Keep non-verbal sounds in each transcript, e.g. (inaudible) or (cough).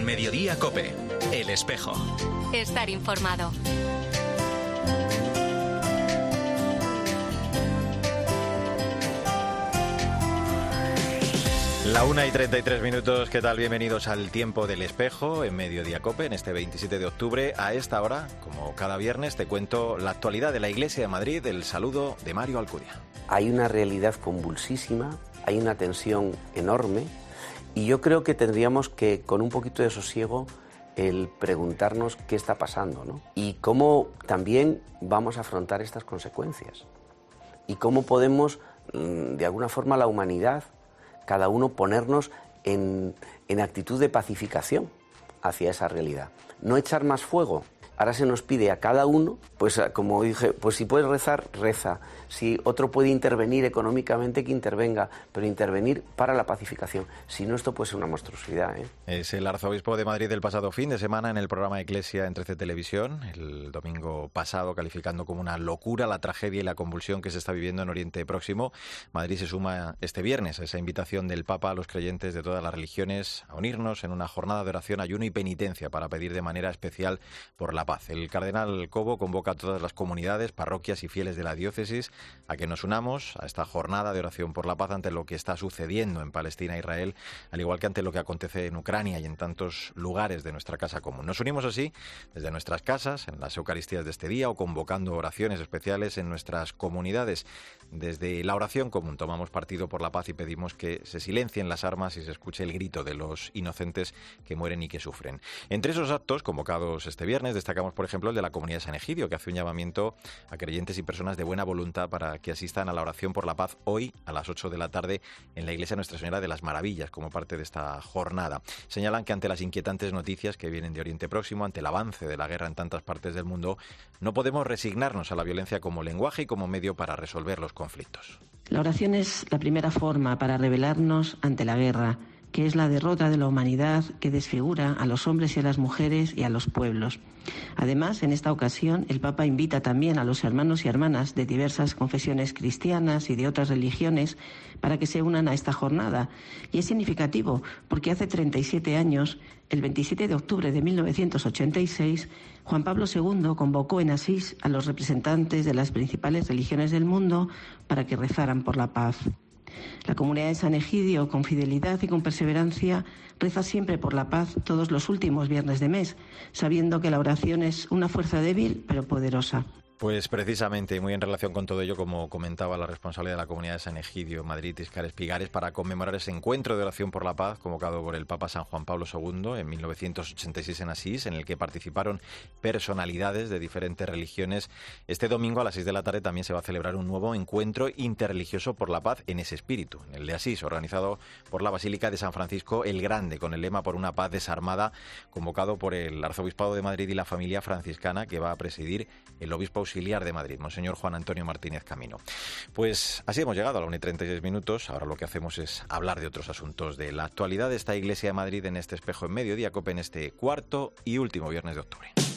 En Mediodía Cope, El Espejo. Estar informado. La una y 33 minutos, ¿qué tal? Bienvenidos al Tiempo del Espejo en Mediodía Cope, en este 27 de octubre. A esta hora, como cada viernes, te cuento la actualidad de la Iglesia de Madrid, el saludo de Mario Alcudia. Hay una realidad convulsísima, hay una tensión enorme y yo creo que tendríamos que, con un poquito de sosiego, el preguntarnos qué está pasando ¿no? y cómo también vamos a afrontar estas consecuencias y cómo podemos, mm, de alguna forma, la humanidad cada uno ponernos en, en actitud de pacificación hacia esa realidad. No echar más fuego, Ahora se nos pide a cada uno, pues como dije, pues si puedes rezar, reza. Si otro puede intervenir económicamente, que intervenga, pero intervenir para la pacificación. Si no, esto puede ser una monstruosidad. ¿eh? Es el arzobispo de Madrid del pasado fin de semana en el programa Iglesia en 13 Televisión, el domingo pasado, calificando como una locura la tragedia y la convulsión que se está viviendo en Oriente Próximo. Madrid se suma este viernes a esa invitación del Papa a los creyentes de todas las religiones a unirnos en una jornada de oración, ayuno y penitencia para pedir de manera especial por la el cardenal Cobo convoca a todas las comunidades, parroquias y fieles de la diócesis a que nos unamos a esta jornada de oración por la paz ante lo que está sucediendo en Palestina e Israel, al igual que ante lo que acontece en Ucrania y en tantos lugares de nuestra casa común. Nos unimos así desde nuestras casas, en las Eucaristías de este día o convocando oraciones especiales en nuestras comunidades. Desde la oración común tomamos partido por la paz y pedimos que se silencien las armas y se escuche el grito de los inocentes que mueren y que sufren. Entre esos actos convocados este viernes por ejemplo, el de la comunidad de San Egidio, que hace un llamamiento a creyentes y personas de buena voluntad para que asistan a la oración por la paz hoy a las 8 de la tarde en la iglesia Nuestra Señora de las Maravillas, como parte de esta jornada. Señalan que ante las inquietantes noticias que vienen de Oriente Próximo, ante el avance de la guerra en tantas partes del mundo, no podemos resignarnos a la violencia como lenguaje y como medio para resolver los conflictos. La oración es la primera forma para rebelarnos ante la guerra que es la derrota de la humanidad que desfigura a los hombres y a las mujeres y a los pueblos. Además, en esta ocasión, el Papa invita también a los hermanos y hermanas de diversas confesiones cristianas y de otras religiones para que se unan a esta jornada. Y es significativo porque hace 37 años, el 27 de octubre de 1986, Juan Pablo II convocó en Asís a los representantes de las principales religiones del mundo para que rezaran por la paz. La comunidad de San Egidio, con fidelidad y con perseverancia, reza siempre por la paz todos los últimos viernes de mes, sabiendo que la oración es una fuerza débil pero poderosa. Pues precisamente, muy en relación con todo ello, como comentaba la responsable de la comunidad de San Egidio, Madrid, Iscar Espigares, para conmemorar ese encuentro de oración por la paz convocado por el Papa San Juan Pablo II en 1986 en Asís, en el que participaron personalidades de diferentes religiones. Este domingo a las 6 de la tarde también se va a celebrar un nuevo encuentro interreligioso por la paz en ese espíritu, en el de Asís, organizado por la Basílica de San Francisco el Grande, con el lema por una paz desarmada, convocado por el Arzobispado de Madrid y la familia franciscana que va a presidir el obispo auxiliar de Madrid, Monseñor Juan Antonio Martínez Camino. Pues así hemos llegado a la 1 y 36 minutos. Ahora lo que hacemos es hablar de otros asuntos de la actualidad de esta Iglesia de Madrid en este espejo en mediodía, COPE en este cuarto y último viernes de octubre.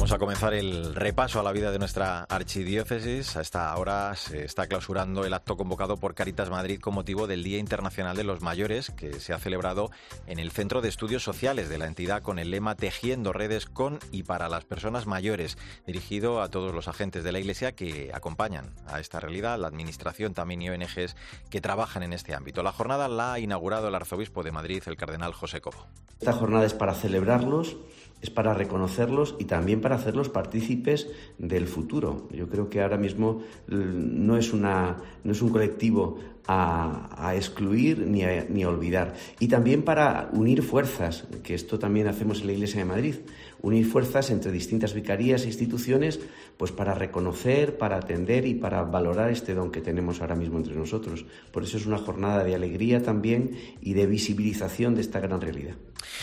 Vamos a comenzar el repaso a la vida de nuestra archidiócesis. A esta hora se está clausurando el acto convocado por Caritas Madrid con motivo del Día Internacional de los Mayores, que se ha celebrado en el Centro de Estudios Sociales de la entidad con el lema Tejiendo redes con y para las personas mayores, dirigido a todos los agentes de la Iglesia que acompañan a esta realidad, la Administración también y ONGs que trabajan en este ámbito. La jornada la ha inaugurado el Arzobispo de Madrid, el Cardenal José Cobo. Esta jornada es para celebrarlos es para reconocerlos y también para hacerlos partícipes del futuro. Yo creo que ahora mismo no es, una, no es un colectivo a, excluir ni a, ni a olvidar. Y también para unir fuerzas, que esto también hacemos en la Iglesia de Madrid, unir fuerzas entre distintas vicarías e instituciones, pues para reconocer, para atender y para valorar este don que tenemos ahora mismo entre nosotros. Por eso es una jornada de alegría también y de visibilización de esta gran realidad.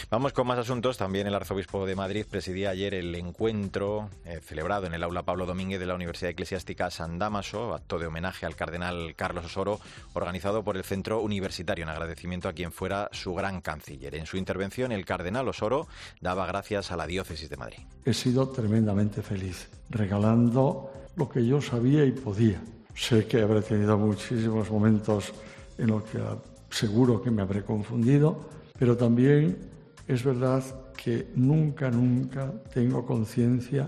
Vamos con más asuntos. También el arzobispo de Madrid presidía ayer el encuentro eh, celebrado en el aula Pablo Domínguez de la Universidad Eclesiástica San Damaso, acto de homenaje al cardenal Carlos Osoro, organizado por el Centro Universitario en agradecimiento a quien fuera su gran canciller. En su intervención, el cardenal Osoro daba gracias a la diócesis de Madrid. He sido tremendamente feliz, regalando lo que yo sabía y podía. Sé que habré tenido muchísimos momentos en los que seguro que me habré confundido, pero también es verdad que nunca, nunca tengo conciencia,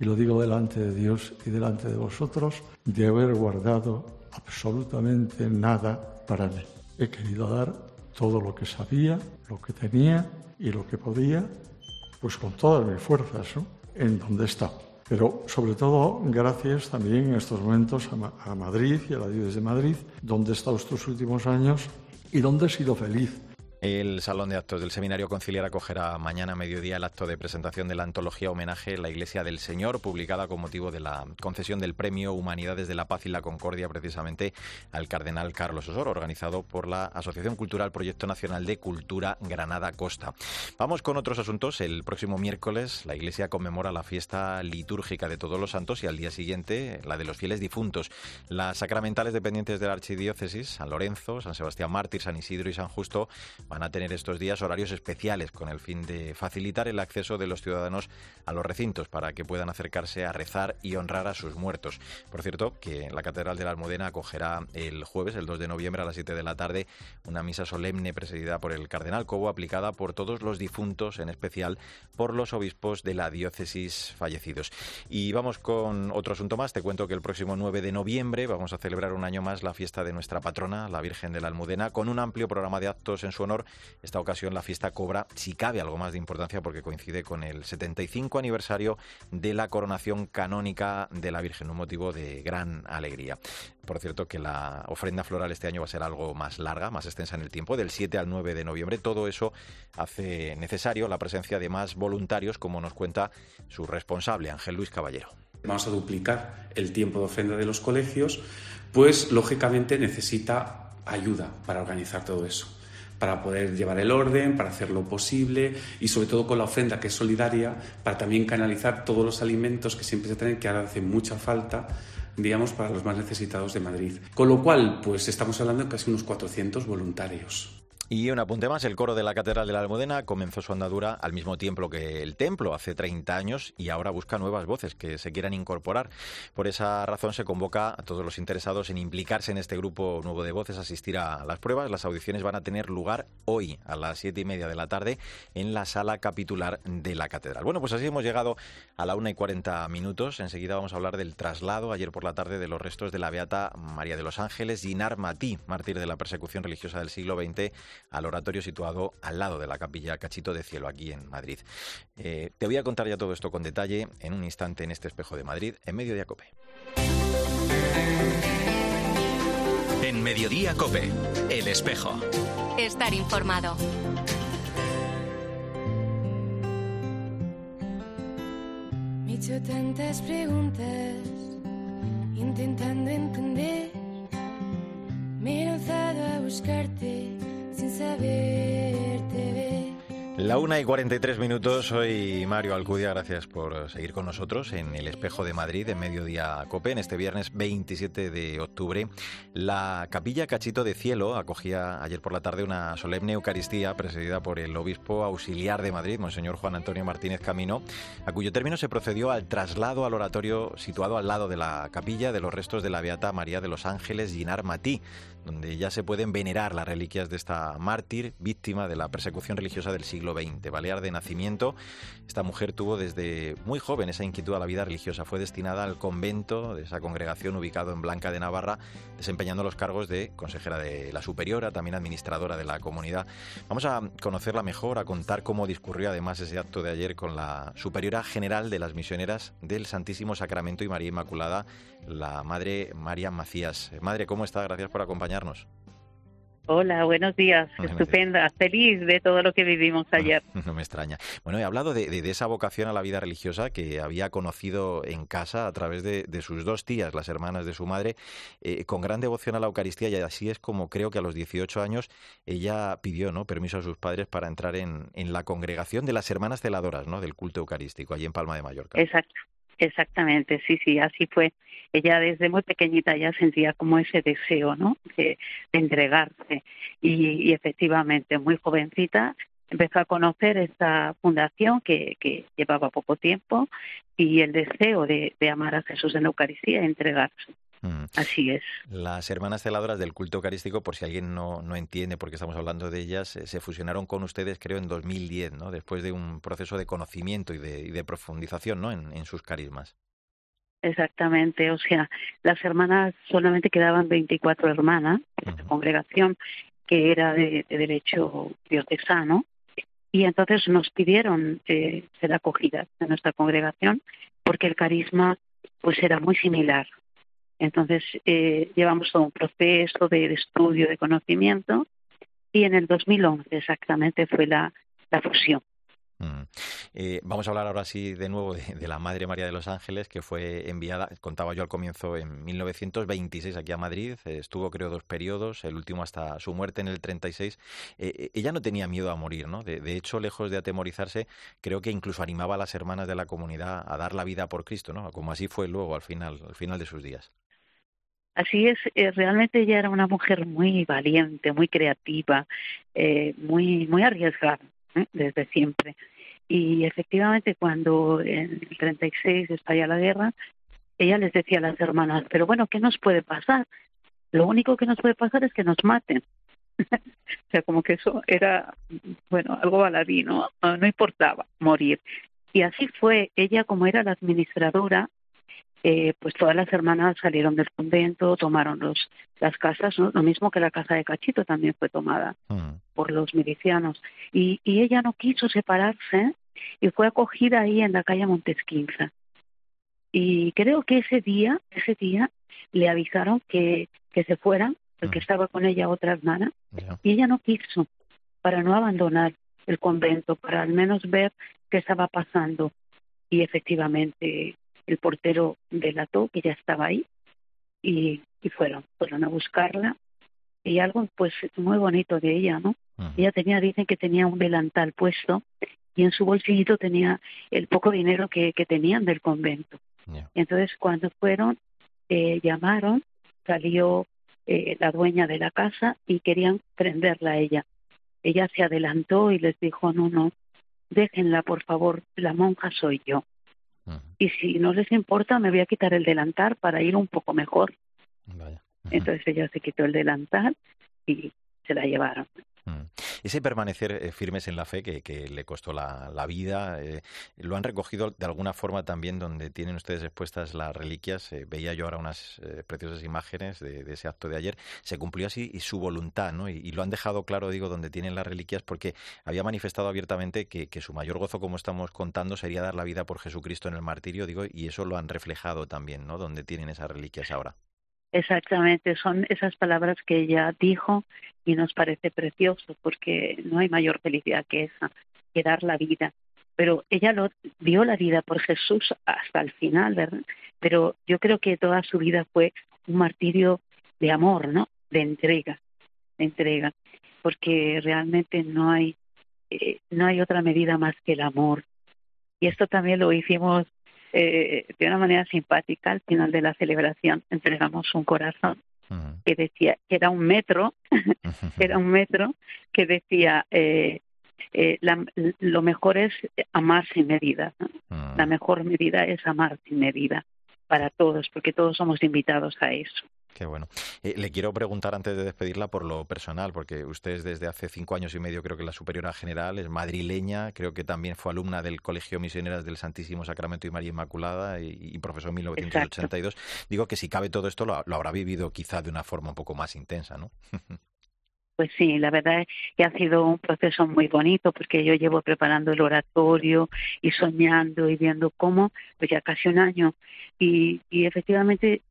y lo digo delante de Dios y delante de vosotros, de haber guardado absolutamente nada para mí. He querido dar todo lo que sabía, lo que tenía y lo que podía, pues con todas mis fuerzas, ¿no? En donde está. Pero sobre todo gracias también en estos momentos a, a Madrid y a la Diócesis de Madrid, donde he estado estos últimos años y donde he sido feliz el Salón de Actos del Seminario Conciliar acogerá mañana a mediodía el acto de presentación de la antología homenaje La Iglesia del Señor, publicada con motivo de la concesión del Premio Humanidades de la Paz y la Concordia precisamente al Cardenal Carlos Osoro, organizado por la Asociación Cultural Proyecto Nacional de Cultura Granada Costa. Vamos con otros asuntos. El próximo miércoles la Iglesia conmemora la fiesta litúrgica de Todos los Santos y al día siguiente la de los fieles difuntos. Las sacramentales dependientes de la Archidiócesis, San Lorenzo, San Sebastián Mártir, San Isidro y San Justo, van a tener estos días horarios especiales con el fin de facilitar el acceso de los ciudadanos a los recintos para que puedan acercarse a rezar y honrar a sus muertos. Por cierto, que la Catedral de la Almudena acogerá el jueves, el 2 de noviembre a las 7 de la tarde, una misa solemne presidida por el Cardenal Cobo, aplicada por todos los difuntos, en especial por los obispos de la diócesis fallecidos. Y vamos con otro asunto más. Te cuento que el próximo 9 de noviembre vamos a celebrar un año más la fiesta de nuestra patrona, la Virgen de la Almudena, con un amplio programa de actos en su honor esta ocasión la fiesta cobra, si cabe, algo más de importancia porque coincide con el 75 aniversario de la coronación canónica de la Virgen, un motivo de gran alegría. Por cierto, que la ofrenda floral este año va a ser algo más larga, más extensa en el tiempo, del 7 al 9 de noviembre. Todo eso hace necesario la presencia de más voluntarios, como nos cuenta su responsable, Ángel Luis Caballero. Vamos a duplicar el tiempo de ofrenda de los colegios, pues lógicamente necesita ayuda para organizar todo eso para poder llevar el orden, para hacer lo posible y sobre todo con la ofrenda que es solidaria, para también canalizar todos los alimentos que siempre se tienen, que ahora hacen mucha falta digamos, para los más necesitados de Madrid. Con lo cual, pues estamos hablando de casi unos 400 voluntarios. Y un apunte más, el coro de la Catedral de la Almudena comenzó su andadura al mismo tiempo que el templo, hace 30 años, y ahora busca nuevas voces que se quieran incorporar. Por esa razón se convoca a todos los interesados en implicarse en este grupo nuevo de voces, asistir a las pruebas. Las audiciones van a tener lugar hoy a las siete y media de la tarde en la sala capitular de la Catedral. Bueno, pues así hemos llegado a la una y cuarenta minutos. Enseguida vamos a hablar del traslado ayer por la tarde de los restos de la Beata María de los Ángeles, Ginar Matí, mártir de la persecución religiosa del siglo XX al oratorio situado al lado de la capilla Cachito de Cielo, aquí en Madrid. Eh, te voy a contar ya todo esto con detalle en un instante en este espejo de Madrid, en medio de Cope. En Mediodía Cope, El Espejo. Estar informado. Me he hecho tantas preguntas, intentando entender. Me he lanzado a buscarte sin saberte ver. La una y 43 minutos, soy Mario Alcudia, gracias por seguir con nosotros en el Espejo de Madrid en Mediodía Cope. En este viernes 27 de octubre, la Capilla Cachito de Cielo acogía ayer por la tarde una solemne Eucaristía presidida por el Obispo Auxiliar de Madrid, Monseñor Juan Antonio Martínez Camino, a cuyo término se procedió al traslado al oratorio situado al lado de la capilla de los restos de la Beata María de los Ángeles Ginar Matí, donde ya se pueden venerar las reliquias de esta mártir, víctima de la persecución religiosa del siglo XX. Balear de nacimiento, esta mujer tuvo desde muy joven esa inquietud a la vida religiosa. Fue destinada al convento de esa congregación ubicado en Blanca de Navarra, desempeñando los cargos de consejera de la superiora, también administradora de la comunidad. Vamos a conocerla mejor, a contar cómo discurrió además ese acto de ayer con la superiora general de las misioneras del Santísimo Sacramento y María Inmaculada, la Madre María Macías. Madre, ¿cómo está? Gracias por acompañarnos. Hola, buenos días. Estupenda, feliz de todo lo que vivimos ayer. (laughs) No me extraña. Bueno, he hablado de, esa vocación a la vida religiosa que había conocido en casa a través de, sus dos tías, las hermanas de su madre, eh, con gran devoción a la Eucaristía y así es como creo que a los 18 años ella pidió ¿no? permiso a sus padres para entrar en, en la congregación de las hermanas celadoras ¿no? del culto eucarístico allí en Palma de Mallorca. Exacto. Exactamente, sí, sí, así fue. Ella desde muy pequeñita ya sentía como ese deseo, ¿no? De, entregarse. Y, efectivamente, muy jovencita, empezó a conocer esta fundación que, que llevaba poco tiempo y el deseo de, amar a Jesús en la Eucaristía y entregarse. Mm. Así es. Las hermanas celadoras del culto eucarístico, por si alguien no, no entiende por qué estamos hablando de ellas, eh, se fusionaron con ustedes creo en 2010, ¿no? después de un proceso de conocimiento y de, y de profundización ¿no? en, sus carismas. Exactamente, o sea, las hermanas solamente quedaban 24 hermanas en la congregación que era de, derecho diocesano y entonces nos pidieron eh, ser acogidas en nuestra congregación porque el carisma pues era muy similar entonces, eh, llevamos todo un proceso de, estudio, de conocimiento, y en el 2011 exactamente fue la, fusión. Mm. Eh, vamos a hablar ahora sí de nuevo de, la Madre María de los Ángeles, que fue enviada, contaba yo al comienzo, en 1926 aquí a Madrid. Eh, estuvo, creo, dos periodos, el último hasta su muerte en el 36. Eh, ella no tenía miedo a morir, ¿no? De, de, hecho, lejos de atemorizarse, creo que incluso animaba a las hermanas de la comunidad a dar la vida por Cristo, ¿no? Como así fue luego al final, al final de sus días. Así es, eh, realmente ella era una mujer muy valiente, muy creativa, eh, muy, muy arriesgada ¿eh? desde siempre. Y efectivamente cuando en el 36 estalla la guerra, ella les decía a las hermanas, pero bueno, ¿qué nos puede pasar? Lo único que nos puede pasar es que nos maten. (laughs) o sea, como que eso era, bueno, algo baladí, ¿no? No importaba morir. Y así fue, ella como era la administradora, eh, pues todas las hermanas salieron del convento, tomaron los, las casas, lo mismo que la casa de Cachito también fue tomada mm. por los milicianos. Y, y ella no quiso separarse y fue acogida ahí en la calle Montesquinza. Y creo que ese día, ese día le avisaron que, que se fueran, porque mm. estaba con ella otra hermana, y ella no quiso, para no abandonar el convento, para al menos ver qué estaba pasando. Y efectivamente el portero delató que ya estaba ahí y, y fueron, fueron a buscarla y algo pues muy bonito de ella, ¿no? Ella tenía, dicen que tenía un delantal puesto y en su bolsillito tenía el poco dinero que, que tenían del convento. entonces cuando fueron, eh, llamaron, salió eh, la dueña de la casa y querían prenderla a ella. Ella se adelantó y les dijo, no, no, déjenla por favor, la monja soy yo y si no les importa me voy a quitar el delantal para ir un poco mejor. Entonces ella se quitó el delantal y se la llevaron. Mm. Ese permanecer eh, firmes en la fe que, le costó la, vida, eh, lo han recogido de alguna forma también donde tienen ustedes expuestas las reliquias. Eh, veía yo ahora unas preciosas imágenes de, ese acto de ayer. Se cumplió así y su voluntad, ¿no? Y, lo han dejado claro, digo, donde tienen las reliquias, porque había manifestado abiertamente que, que, su mayor gozo, como estamos contando, sería dar la vida por Jesucristo en el martirio, digo, y eso lo han reflejado también, ¿no? Donde tienen esas reliquias ahora. Exactamente, son esas palabras que ella dijo y nos parece precioso porque no hay mayor felicidad que esa, que dar la vida. Pero ella lo, dio la vida por Jesús hasta el final, ¿verdad? Pero yo creo que toda su vida fue un martirio de amor, ¿no? De entrega, de entrega, porque realmente no hay eh, no hay otra medida más que el amor. Y esto también lo hicimos eh, de una manera simpática al final de la celebración entregamos un corazón que decía que era un metro (laughs) era un metro que decía eh, eh, lo mejor es amar sin medida la mejor medida es amar sin medida para todos porque todos somos invitados a eso Qué bueno. Eh, le quiero preguntar antes de despedirla por lo personal, porque usted es desde hace cinco años y medio, creo que la superiora general, es madrileña, creo que también fue alumna del Colegio Misioneras del Santísimo Sacramento y María Inmaculada y, profesor en 1982. Digo que si cabe todo esto lo, lo habrá vivido quizá de una forma un poco más intensa, ¿no? (laughs) Pues sí, la verdad es que ha sido un proceso muy bonito porque yo llevo preparando el oratorio y soñando y viendo cómo, pues ya casi un año, y, y efectivamente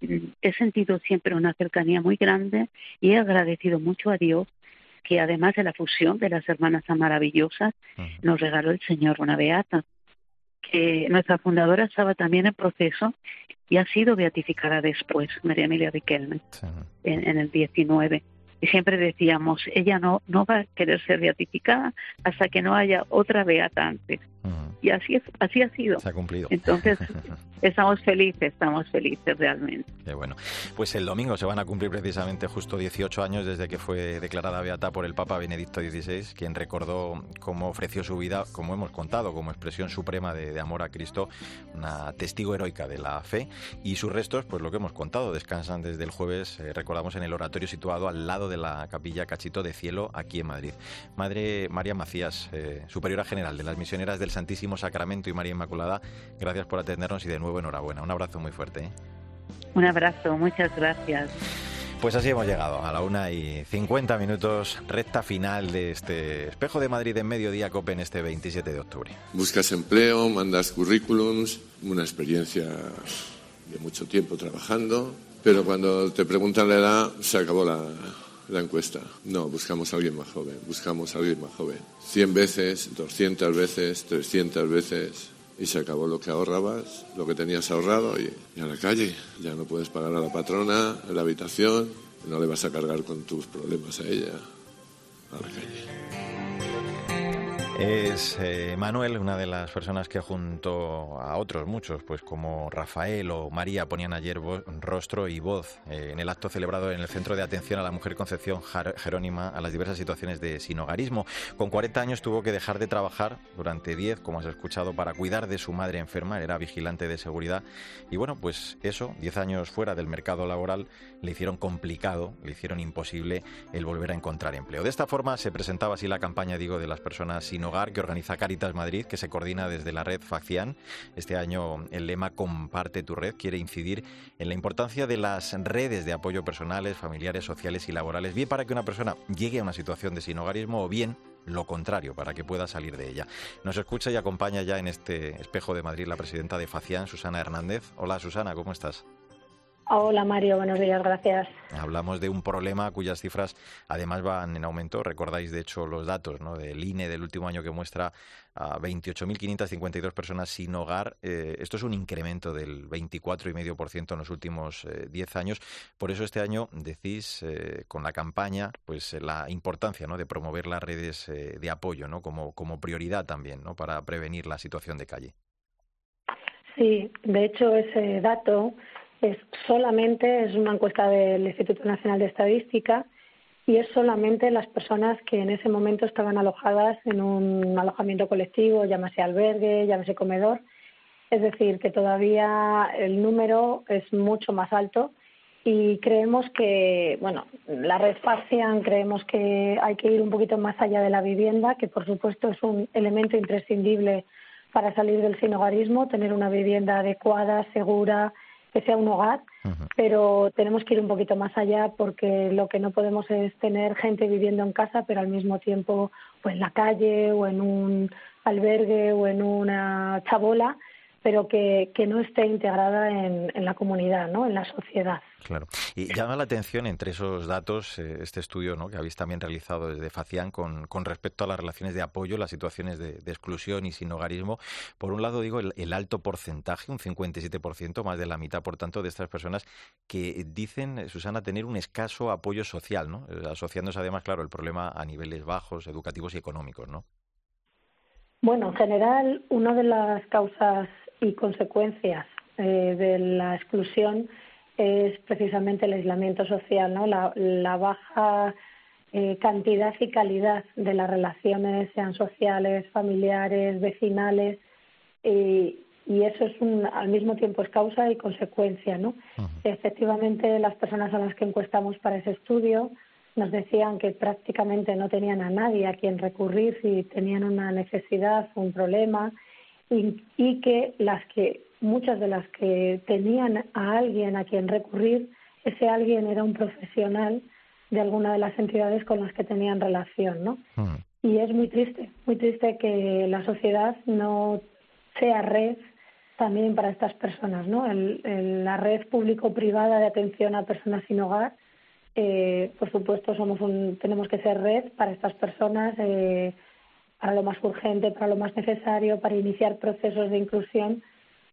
he sentido siempre una cercanía muy grande y he agradecido mucho a Dios que además de la fusión de las hermanas tan maravillosas, nos regaló el Señor una beata, que nuestra fundadora estaba también en proceso y ha sido beatificada después, María Emilia Riquelme, en, en el 19 y siempre decíamos, ella no, no va a querer ser beatificada hasta que no haya otra beata antes. Y así, es, así ha sido. Se ha cumplido. Entonces, (laughs) estamos felices, estamos felices realmente. Qué bueno. Pues el domingo se van a cumplir precisamente justo 18 años desde que fue declarada beata por el Papa Benedicto XVI, quien recordó cómo ofreció su vida, como hemos contado, como expresión suprema de, amor a Cristo, una testigo heroica de la fe. Y sus restos, pues lo que hemos contado, descansan desde el jueves, eh, recordamos, en el oratorio situado al lado de la capilla Cachito de Cielo, aquí en Madrid. Madre María Macías, eh, superiora general de las misioneras del Santísimo Sacramento y María Inmaculada, gracias por atendernos y de nuevo enhorabuena. Un abrazo muy fuerte. ¿eh? Un abrazo, muchas gracias. Pues así hemos llegado a la una y 50 minutos, recta final de este Espejo de Madrid en Mediodía COPE en este 27 de octubre. Buscas empleo, mandas currículums, una experiencia de mucho tiempo trabajando, pero cuando te preguntan la edad, se acabó la, la encuesta. No, buscamos a alguien más joven, buscamos a alguien más joven. 100 veces, 200 veces, 300 veces, y se acabó lo que ahorrabas, lo que tenías ahorrado y, a la calle. Ya no puedes pagar a la patrona en la habitación, no le vas a cargar con tus problemas a ella. A la calle. Es eh, Manuel, una de las personas que junto a otros muchos, pues como Rafael o María, ponían ayer rostro y voz eh, en el acto celebrado en el Centro de Atención a la Mujer Concepción Jerónima a las diversas situaciones de sinogarismo. Con 40 años tuvo que dejar de trabajar durante 10, como has escuchado, para cuidar de su madre enferma, era vigilante de seguridad. Y bueno, pues eso, 10 años fuera del mercado laboral, le hicieron complicado, le hicieron imposible el volver a encontrar empleo. De esta forma se presentaba así la campaña, digo, de las personas sin que organiza Caritas Madrid, que se coordina desde la red Facian. Este año el lema Comparte tu red quiere incidir en la importancia de las redes de apoyo personales, familiares, sociales y laborales, bien para que una persona llegue a una situación de sin hogarismo o bien lo contrario, para que pueda salir de ella. Nos escucha y acompaña ya en este espejo de Madrid la presidenta de Facian, Susana Hernández. Hola Susana, ¿cómo estás? Hola Mario, buenos días, gracias. Hablamos de un problema cuyas cifras además van en aumento. Recordáis de hecho los datos ¿no? del INE del último año que muestra a 28.552 personas sin hogar. Eh, esto es un incremento del 24,5% en los últimos 10 eh, años. Por eso este año decís eh, con la campaña pues la importancia ¿no? de promover las redes de apoyo ¿no? como, como prioridad también ¿no? para prevenir la situación de calle. Sí, de hecho ese dato es solamente, es una encuesta del Instituto Nacional de Estadística y es solamente las personas que en ese momento estaban alojadas en un alojamiento colectivo, llámese albergue, llámese comedor. Es decir, que todavía el número es mucho más alto y creemos que, bueno, la red Facian creemos que hay que ir un poquito más allá de la vivienda, que por supuesto es un elemento imprescindible para salir del sinogarismo, tener una vivienda adecuada, segura, que sea un hogar, pero tenemos que ir un poquito más allá porque lo que no podemos es tener gente viviendo en casa, pero al mismo tiempo pues en la calle o en un albergue o en una chabola pero que, que no esté integrada en, en, la comunidad, ¿no? en la sociedad. Claro. Y llama la atención entre esos datos eh, este estudio ¿no? que habéis también realizado desde Facián con, con respecto a las relaciones de apoyo, las situaciones de, exclusión y sin hogarismo. Por un lado, digo, el, alto porcentaje, un 57%, más de la mitad, por tanto, de estas personas que dicen, eh, Susana, tener un escaso apoyo social, ¿no? Eh, asociándose además, claro, el problema a niveles bajos, educativos y económicos, ¿no? Bueno, en general, una de las causas y consecuencias eh, de la exclusión es precisamente el aislamiento social, ¿no? la, baja eh, cantidad y calidad de las relaciones, sean sociales, familiares, vecinales, y, eso es un, al mismo tiempo es causa y consecuencia. ¿no? Efectivamente, las personas a las que encuestamos para ese estudio nos decían que prácticamente no tenían a nadie a quien recurrir si tenían una necesidad, un problema, y, que las que muchas de las que tenían a alguien a quien recurrir, ese alguien era un profesional de alguna de las entidades con las que tenían relación, ¿no? Hmm. Y es muy triste, muy triste que la sociedad no sea red también para estas personas, ¿no? la red público-privada de atención a personas sin hogar, eh, por supuesto, somos un, tenemos que ser red para estas personas. Eh, para lo más urgente, para lo más necesario, para iniciar procesos de inclusión,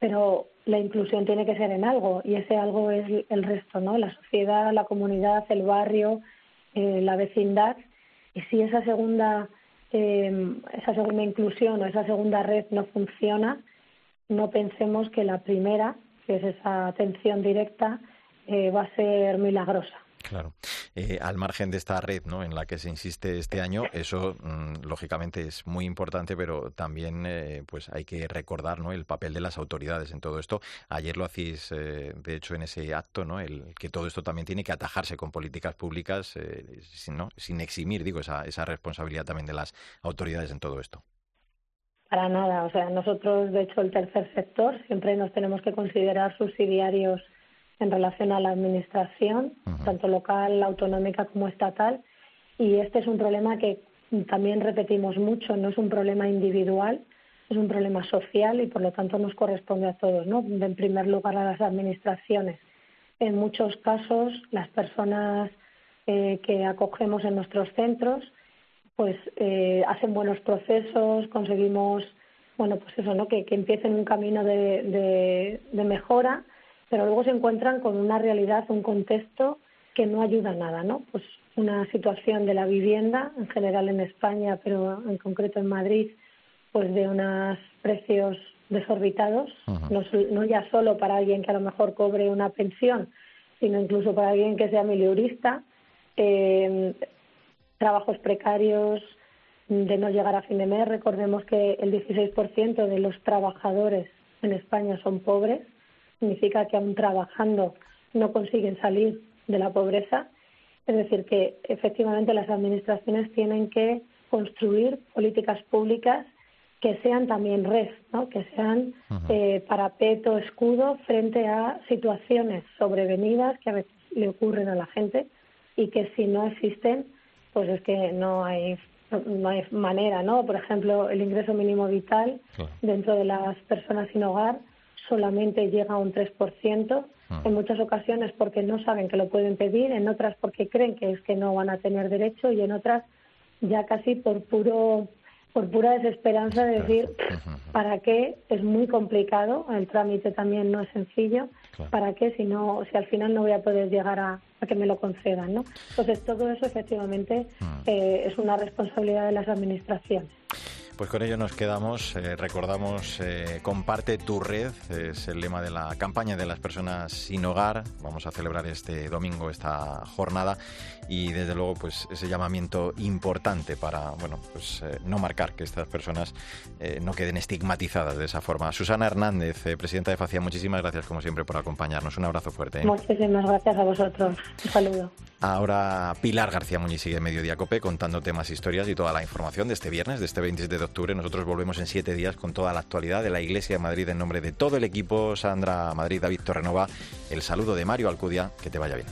pero la inclusión tiene que ser en algo y ese algo es el resto, ¿no? La sociedad, la comunidad, el barrio, eh, la vecindad. Y si esa segunda em, esa segunda inclusión o esa segunda red no funciona, no pensemos que la primera, que es esa atención directa, eh, va a ser milagrosa. Claro. Eh, al margen de esta red ¿no? en la que se insiste este año, eso mm, lógicamente es muy importante, pero también eh, pues hay que recordar ¿no? el papel de las autoridades en todo esto. Ayer lo hacéis, eh, de hecho, en ese acto, ¿no? el, que todo esto también tiene que atajarse con políticas públicas sin, ¿no? sin eximir digo, esa, esa responsabilidad también de las autoridades en todo esto. Para nada. O sea, nosotros, de hecho, el tercer sector siempre nos tenemos que considerar subsidiarios en relación a la administración, tanto local, autonómica como estatal. Y este es un problema que también repetimos mucho, no es un problema individual, es un problema social y por lo tanto nos corresponde a todos, ¿no? En primer lugar a las administraciones. En muchos casos, las personas eh, que acogemos en nuestros centros, pues eh, hacen buenos procesos, conseguimos, bueno, pues eso, ¿no? Que, que empiecen un camino de, de mejora pero luego se encuentran con una realidad, un contexto que no ayuda nada, ¿no? Pues una situación de la vivienda, en general en España, pero en concreto en Madrid, pues de unos precios desorbitados, no, ya solo para alguien que a lo mejor cobre una pensión, sino incluso para alguien que sea miliurista, eh, trabajos precarios, de no llegar a fin de mes. Recordemos que el 16% de los trabajadores en España son pobres significa que aún trabajando no consiguen salir de la pobreza. Es decir, que efectivamente las administraciones tienen que construir políticas públicas que sean también red, ¿no? que sean eh, parapeto, escudo frente a situaciones sobrevenidas que a veces le ocurren a la gente y que si no existen, pues es que no hay no hay manera, ¿no? Por ejemplo, el ingreso mínimo vital dentro de las personas sin hogar solamente llega a un 3%, ah. en muchas ocasiones porque no saben que lo pueden pedir, en otras porque creen que es que no van a tener derecho y en otras ya casi por puro por pura desesperanza de decir para qué es muy complicado el trámite también no es sencillo. Para qué si no si al final no voy a poder llegar a, que me lo concedan no entonces todo eso efectivamente ah. eh, es una responsabilidad de las administraciones pues con ello nos quedamos. Eh, recordamos, eh, comparte tu red, es el lema de la campaña de las personas sin hogar. Vamos a celebrar este domingo esta jornada y desde luego pues ese llamamiento importante para bueno pues eh, no marcar que estas personas no queden estigmatizadas de esa forma. Susana Hernández, presidenta de FACIA, muchísimas gracias como siempre por acompañarnos. Un abrazo fuerte. Muchísimas gracias a vosotros. Un saludo. Ahora Pilar García Muñiz sigue Mediodía Cope contando temas, historias y toda la información de este viernes, de este 27 de Nosotros volvemos en siete días con toda la actualidad de la Iglesia de Madrid en nombre de todo el equipo. Sandra Madrid, David Torrenova, el saludo de Mario Alcudia. Que te vaya bien.